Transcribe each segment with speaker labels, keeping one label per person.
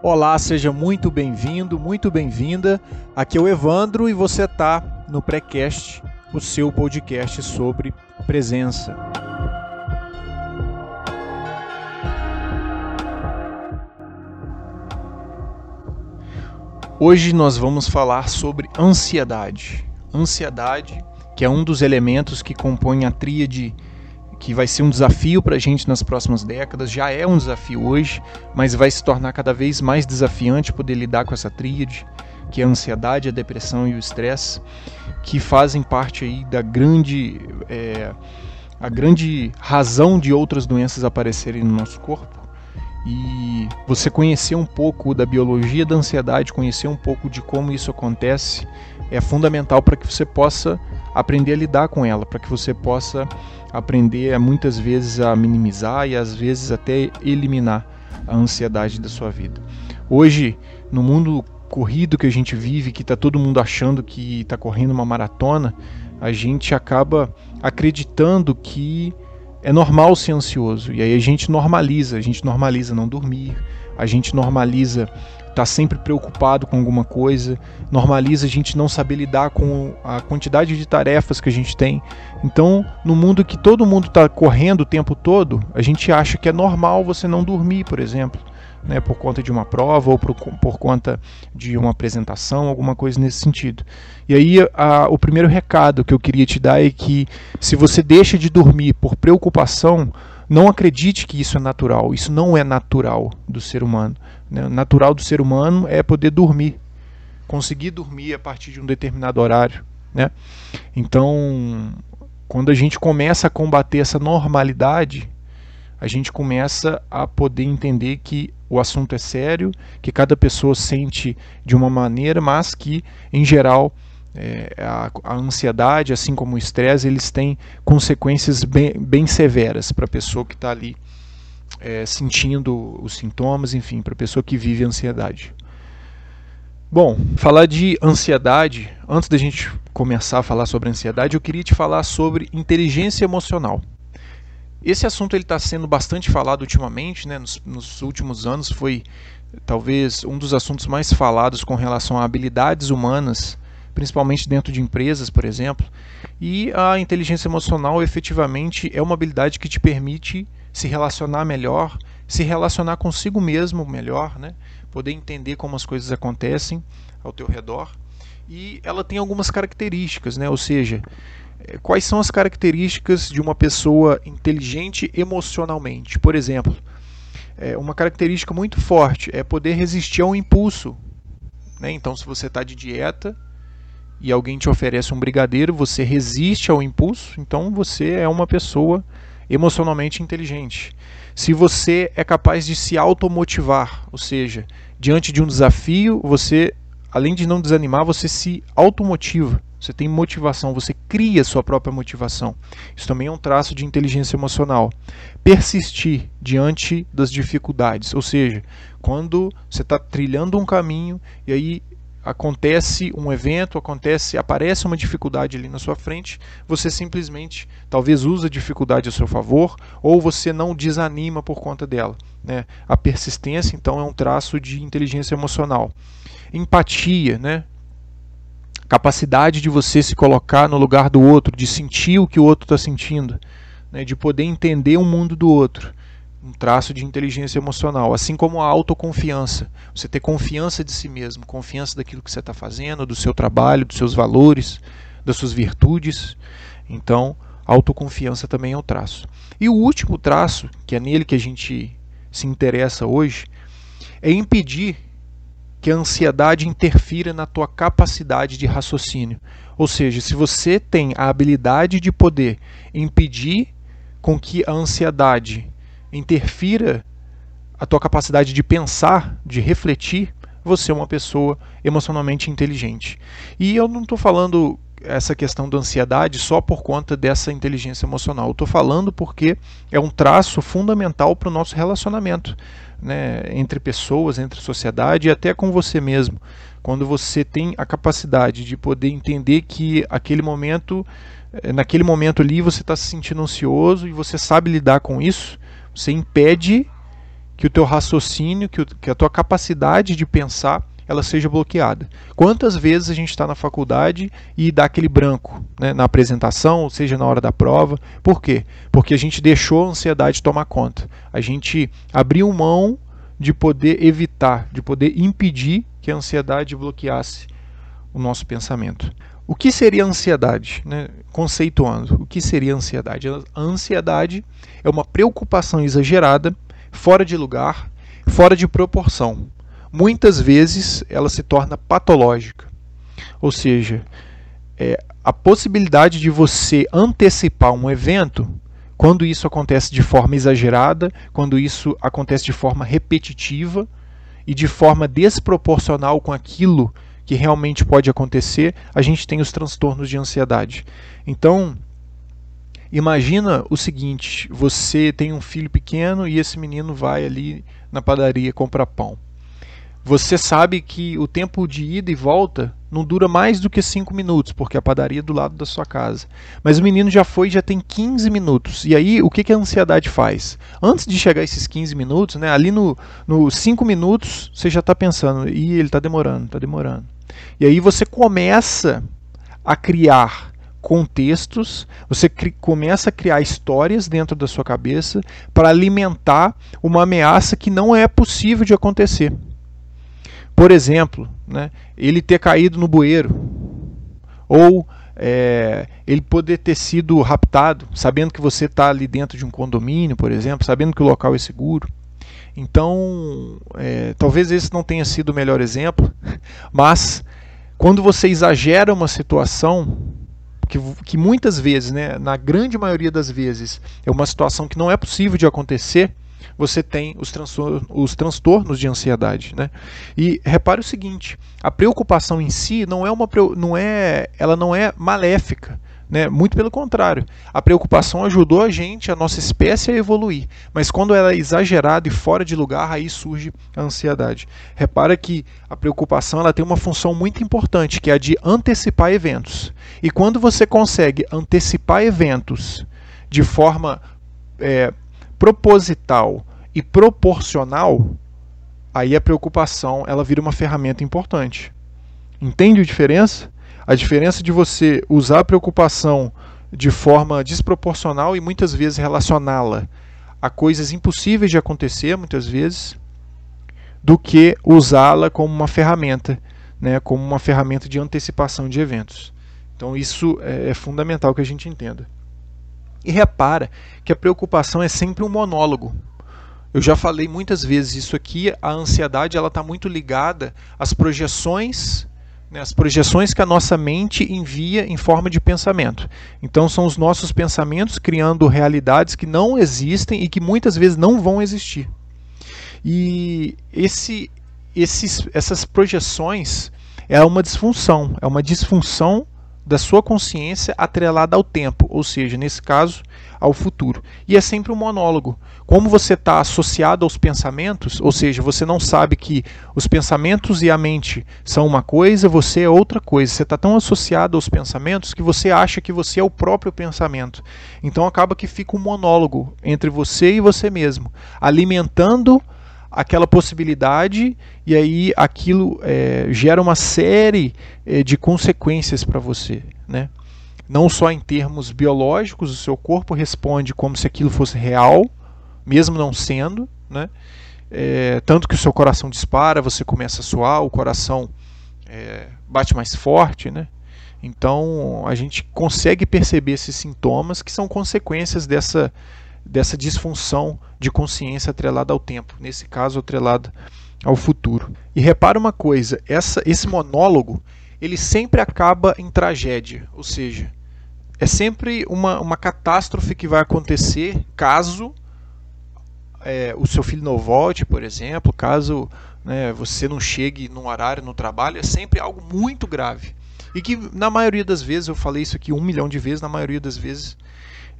Speaker 1: Olá, seja muito bem-vindo, muito bem-vinda. Aqui é o Evandro e você está no Precast, o seu podcast sobre presença. Hoje nós vamos falar sobre ansiedade. Ansiedade, que é um dos elementos que compõem a tríade que vai ser um desafio para a gente nas próximas décadas, já é um desafio hoje, mas vai se tornar cada vez mais desafiante poder lidar com essa tríade, que é a ansiedade, a depressão e o estresse, que fazem parte aí da grande, é, a grande razão de outras doenças aparecerem no nosso corpo. E você conhecer um pouco da biologia da ansiedade, conhecer um pouco de como isso acontece, é fundamental para que você possa aprender a lidar com ela, para que você possa aprender muitas vezes a minimizar e às vezes até eliminar a ansiedade da sua vida. Hoje, no mundo corrido que a gente vive, que está todo mundo achando que está correndo uma maratona, a gente acaba acreditando que é normal ser ansioso. E aí a gente normaliza, a gente normaliza não dormir, a gente normaliza tá sempre preocupado com alguma coisa, normaliza a gente não saber lidar com a quantidade de tarefas que a gente tem. Então, no mundo que todo mundo está correndo o tempo todo, a gente acha que é normal você não dormir, por exemplo. Né, por conta de uma prova ou por, por conta de uma apresentação, alguma coisa nesse sentido. E aí, a, o primeiro recado que eu queria te dar é que se você deixa de dormir por preocupação, não acredite que isso é natural. Isso não é natural do ser humano. Né? Natural do ser humano é poder dormir, conseguir dormir a partir de um determinado horário. Né? Então, quando a gente começa a combater essa normalidade, a gente começa a poder entender que o assunto é sério, que cada pessoa sente de uma maneira, mas que, em geral, é, a, a, ansiedade, assim como o estresse, eles têm consequências bem, bem severas para a pessoa que está ali é, sentindo os sintomas, enfim, para a pessoa que vive ansiedade. Bom, falar de ansiedade, antes da gente começar a falar sobre ansiedade, eu queria te falar sobre inteligência emocional. Esse assunto ele está sendo bastante falado ultimamente, né? Nos, nos, últimos anos foi talvez um dos assuntos mais falados com relação a habilidades humanas principalmente dentro de empresas, por exemplo. E a inteligência emocional efetivamente é uma habilidade que te permite se relacionar melhor, se relacionar consigo mesmo melhor, né? poder entender como as coisas acontecem ao teu redor. E ela tem algumas características, né? ou seja, eh, quais são as características de uma pessoa inteligente emocionalmente? Por exemplo, eh, uma característica muito forte é poder resistir ao impulso. Né? Então, se você está de dieta, e alguém te oferece um brigadeiro, você resiste ao impulso, então você é uma pessoa emocionalmente inteligente. Se você é capaz de se automotivar, ou seja, diante de um desafio, você, além de não desanimar, você se automotiva. Você tem motivação, você cria sua própria motivação. Isso também é um traço de inteligência emocional. Persistir diante das dificuldades, ou seja, quando você está trilhando um caminho e aí acontece um evento, acontece, aparece uma dificuldade ali na sua frente, você simplesmente talvez usa a dificuldade a seu favor ou você não desanima por conta dela. Né? A persistência, então, é um traço de inteligência emocional. Empatia, né? capacidade de você se colocar no lugar do outro, de sentir o que o outro está sentindo, né? de poder entender o mundo do outro um traço de inteligência emocional, assim como a autoconfiança. Você ter confiança de si mesmo, confiança daquilo que você está fazendo, do seu trabalho, dos seus valores, das suas virtudes. Então, autoconfiança também é um traço. E o último traço, que é nele que a gente se interessa hoje, é impedir que a ansiedade interfira na tua capacidade de raciocínio. Ou seja, se você tem a habilidade de poder impedir com que a ansiedade interfira a tua capacidade de pensar, de refletir, você é uma pessoa emocionalmente inteligente. E eu não estou falando essa questão da ansiedade só por conta dessa inteligência emocional. Estou falando porque é um traço fundamental para o nosso relacionamento né, entre pessoas, entre sociedade e até com você mesmo. Quando você tem a capacidade de poder entender que aquele momento, eh, naquele momento ali, você está se sentindo ansioso e você sabe lidar com isso, você impede que o teu raciocínio, que, o, que a tua capacidade de pensar ela seja bloqueada. Quantas vezes a gente está na faculdade e dá aquele branco né, na apresentação, ou seja, na hora da prova? Por quê? Porque a gente deixou a ansiedade tomar conta. A gente abriu mão de poder evitar, de poder impedir que a ansiedade bloqueasse o nosso pensamento. O que seria ansiedade? Né? Conceituando, o que seria ansiedade? A ansiedade é uma preocupação exagerada, fora de lugar, fora de proporção muitas vezes ela se torna patológica. Ou seja, é, a possibilidade de você antecipar um evento, quando isso acontece de forma exagerada, quando isso acontece de forma repetitiva e de forma desproporcional com aquilo que realmente pode acontecer, a gente tem os transtornos de ansiedade. Então, imagina o seguinte: você tem um filho pequeno e esse menino vai ali na padaria comprar pão você sabe que o tempo de ida e volta não dura mais do que 5 minutos, porque a padaria é do lado da sua casa. Mas o menino já foi, já tem 15 minutos. E aí, o que, que a ansiedade faz? Antes de chegar esses 15 minutos, né, ali no 5 minutos, você já está pensando, e ele está demorando, está demorando. E aí você começa a criar contextos, você começa a criar histórias dentro da sua cabeça para alimentar uma ameaça que não é possível de acontecer. Por exemplo, né, ele ter caído no bueiro, ou é, ele poder ter sido raptado, sabendo que você está ali dentro de um condomínio, por exemplo, sabendo que o local é seguro. Então, é, talvez esse não tenha sido o melhor exemplo, mas quando você exagera uma situação, que, que muitas vezes, né, na grande maioria das vezes, é uma situação que não é possível de acontecer, você tem os, transtornos, os transtornos de ansiedade. Né? E repare o seguinte: a preocupação em si não é uma não é, ela não é maléfica. Né? Muito pelo contrário, a preocupação ajudou a gente, a nossa espécie, a evoluir. Mas quando ela é exagerada e fora de lugar, aí surge a ansiedade. Repara que a preocupação ela tem uma função muito importante, que é a de antecipar eventos. E quando você consegue antecipar eventos de forma é, proposital e proporcional, aí a preocupação ela vira uma ferramenta importante. Entende a diferença? A diferença de você usar a preocupação de forma desproporcional e muitas vezes relacioná-la a coisas impossíveis de acontecer, muitas vezes, do que usá-la como uma ferramenta, né, como uma ferramenta de antecipação de eventos. Então isso é, é fundamental que a gente entenda. E repara que a preocupação é sempre um monólogo. Eu já falei muitas vezes isso aqui, a ansiedade ela está muito ligada às projeções, né, as projeções que a nossa mente envia em forma de pensamento. Então são os nossos pensamentos criando realidades que não existem e que muitas vezes não vão existir. E esse, esses, essas projeções é uma disfunção, é uma disfunção da sua consciência atrelada ao tempo, ou seja, nesse caso, ao futuro. E é sempre um monólogo. Como você está associado aos pensamentos, ou seja, você não sabe que os pensamentos e a mente são uma coisa, você é outra coisa. Você está tão associado aos pensamentos que você acha que você é o próprio pensamento. Então acaba que fica um monólogo entre você e você mesmo, alimentando aquela possibilidade e aí aquilo é, gera uma série é, de consequências para você, né? Não só em termos biológicos, o seu corpo responde como se aquilo fosse real, mesmo não sendo, né? É, tanto que o seu coração dispara, você começa a suar, o coração é, bate mais forte, né? Então a gente consegue perceber esses sintomas que são consequências dessa dessa disfunção de consciência atrelada ao tempo, nesse caso atrelada ao futuro. E repara uma coisa, essa, esse monólogo ele sempre acaba em tragédia, ou seja, é sempre uma, uma catástrofe que vai acontecer caso é, o seu filho não volte, por exemplo, caso né, você não chegue num horário no trabalho, é sempre algo muito grave. E que na maioria das vezes, eu falei isso aqui um milhão de vezes, na maioria das vezes,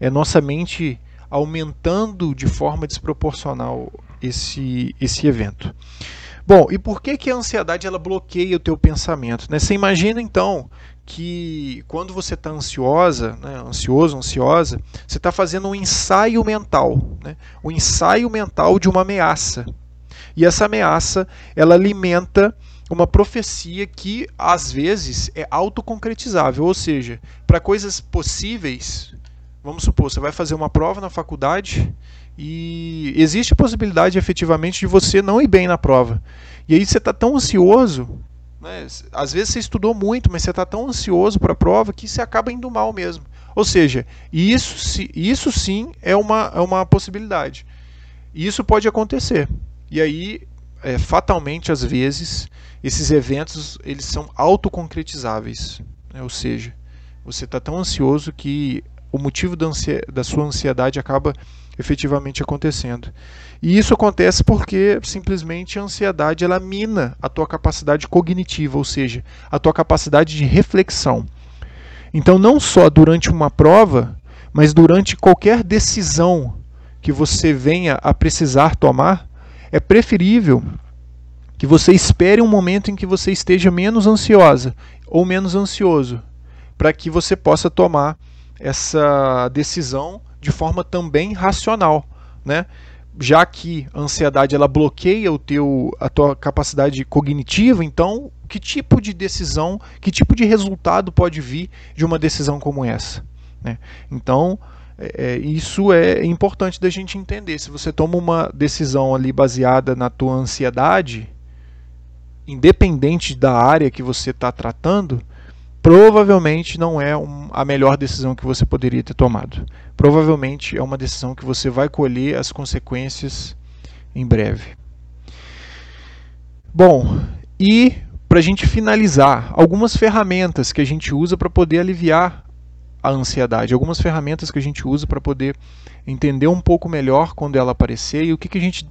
Speaker 1: é nossa mente aumentando de forma desproporcional esse, esse evento. Bom, e por que, que a ansiedade ela bloqueia o teu pensamento? Né? Você imagina então que quando você está ansiosa, né, ansioso, ansiosa, você está fazendo um ensaio mental, né, um ensaio mental de uma ameaça. E essa ameaça, ela alimenta uma profecia que às vezes é autoconcretizável, ou seja, para coisas possíveis, vamos supor, você vai fazer uma prova na faculdade e existe a possibilidade efetivamente de você não ir bem na prova. E aí você está tão ansioso né? Às vezes você estudou muito, mas você está tão ansioso para a prova que você acaba indo mal mesmo. Ou seja, isso, isso sim é uma, é uma possibilidade. Isso pode acontecer. E aí, é, fatalmente, às vezes, esses eventos eles são autoconcretizáveis. Né? Ou seja, você está tão ansioso que o motivo da, da sua ansiedade acaba efetivamente acontecendo. E isso acontece porque simplesmente a ansiedade ela mina a tua capacidade cognitiva, ou seja, a tua capacidade de reflexão. Então, não só durante uma prova, mas durante qualquer decisão que você venha a precisar tomar, é preferível que você espere um momento em que você esteja menos ansiosa ou menos ansioso, para que você possa tomar essa decisão de forma também racional, né? já que a ansiedade ela bloqueia o teu, a tua capacidade cognitiva, então que tipo de decisão, que tipo de resultado pode vir de uma decisão como essa? Né? Então, é, é isso é importante da gente entender. Se você toma uma decisão ali baseada na tua ansiedade, independente da área que você está tratando, provavelmente não é um, a melhor decisão que você poderia ter tomado. Provavelmente é uma decisão que você vai colher as consequências em breve. Bom, e para a gente finalizar, algumas ferramentas que a gente usa para poder aliviar a ansiedade, algumas ferramentas que a gente usa para poder entender um pouco melhor quando ela aparecer e o que, que a gente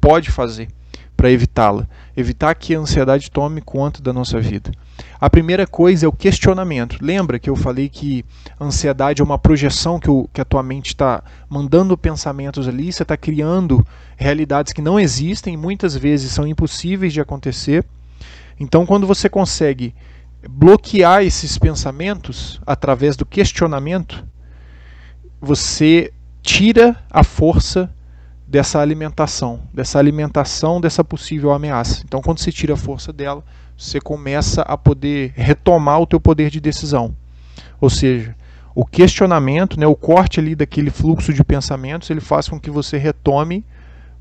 Speaker 1: pode fazer para evitá-la, evitar que a ansiedade tome conta da nossa vida. A primeira coisa é o questionamento. Lembra que eu falei que ansiedade é uma projeção que, o, que a tua mente está mandando pensamentos ali, você está criando realidades que não existem, muitas vezes são impossíveis de acontecer. Então, quando você consegue bloquear esses pensamentos através do questionamento, você tira a força dessa alimentação, dessa alimentação dessa possível ameaça. Então, quando você tira a força dela, você começa a poder retomar o teu poder de decisão. Ou seja, o questionamento, né, o corte ali daquele fluxo de pensamentos, ele faz com que você retome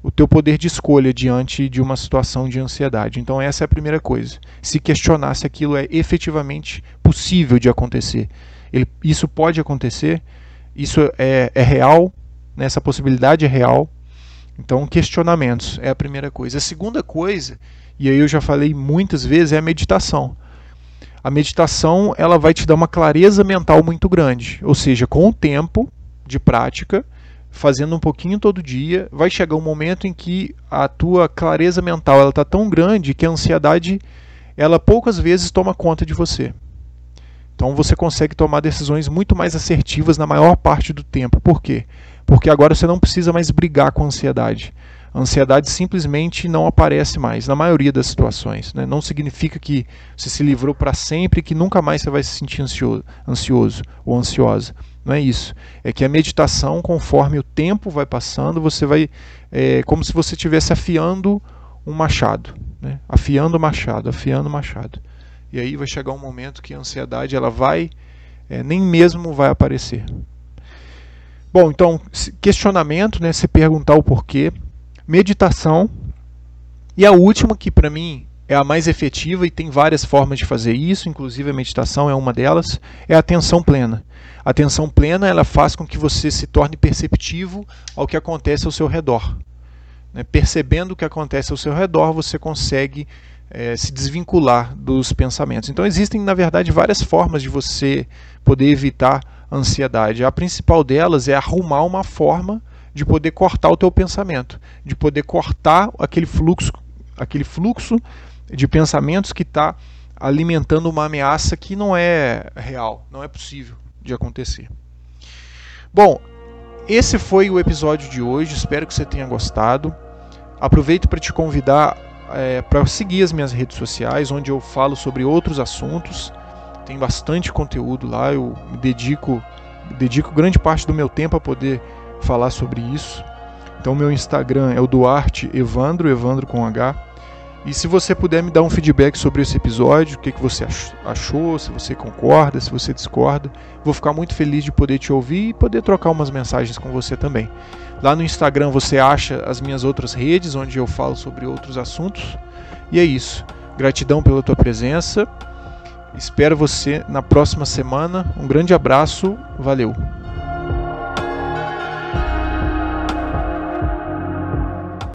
Speaker 1: o teu poder de escolha diante de uma situação de ansiedade. Então essa é a primeira coisa. Se questionar se aquilo é efetivamente possível de acontecer. Ele, isso pode acontecer, isso é, é real, né, essa possibilidade é real, então, questionamentos é a primeira coisa. A segunda coisa, e aí eu já falei muitas vezes, é a meditação. A meditação ela vai te dar uma clareza mental muito grande, ou seja, com o tempo de prática, fazendo um pouquinho todo dia, vai chegar um momento em que a tua clareza mental ela está tão grande que a ansiedade ela poucas vezes toma conta de você. Então você consegue tomar decisões muito mais assertivas na maior parte do tempo. Por quê? Porque agora você não precisa mais brigar com a ansiedade. A ansiedade simplesmente não aparece mais, na maioria das situações. Né? Não significa que você se livrou para sempre e que nunca mais você vai se sentir ansioso, ansioso ou ansiosa. Não é isso. É que a meditação, conforme o tempo vai passando, você vai. É como se você estivesse afiando um machado. Né? Afiando o machado, afiando o machado. E aí vai chegar um momento que a ansiedade ela vai, é, nem mesmo vai aparecer. Bom, então, questionamento, né, se perguntar o porquê, meditação, e a última, que para mim é a mais efetiva e tem várias formas de fazer isso, inclusive a meditação é uma delas, é a atenção plena. A atenção plena ela faz com que você se torne perceptivo ao que acontece ao seu redor. Né? Percebendo o que acontece ao seu redor, você consegue é, se desvincular dos pensamentos. Então existem, na verdade, várias formas de você poder evitar ansiedade. A principal delas é arrumar uma forma de poder cortar o teu pensamento, de poder cortar aquele fluxo, aquele fluxo de pensamentos que está alimentando uma ameaça que não é real, não é possível de acontecer. Bom, esse foi o episódio de hoje. Espero que você tenha gostado. Aproveito para te convidar é, para seguir as minhas redes sociais, onde eu falo sobre outros assuntos tem bastante conteúdo lá, eu dedico, dedico grande parte do meu tempo a poder falar sobre isso. Então meu Instagram é o Duarte Evandro, Evandro com H. E se você puder me dar um feedback sobre esse episódio, o que, que você achou, se você concorda, se você discorda, vou ficar muito feliz de poder te ouvir e poder trocar umas mensagens com você também. Lá no Instagram você acha as minhas outras redes, onde eu falo sobre outros assuntos. E é isso. Gratidão pela tua presença. Espero você na próxima semana. Um grande abraço. Valeu.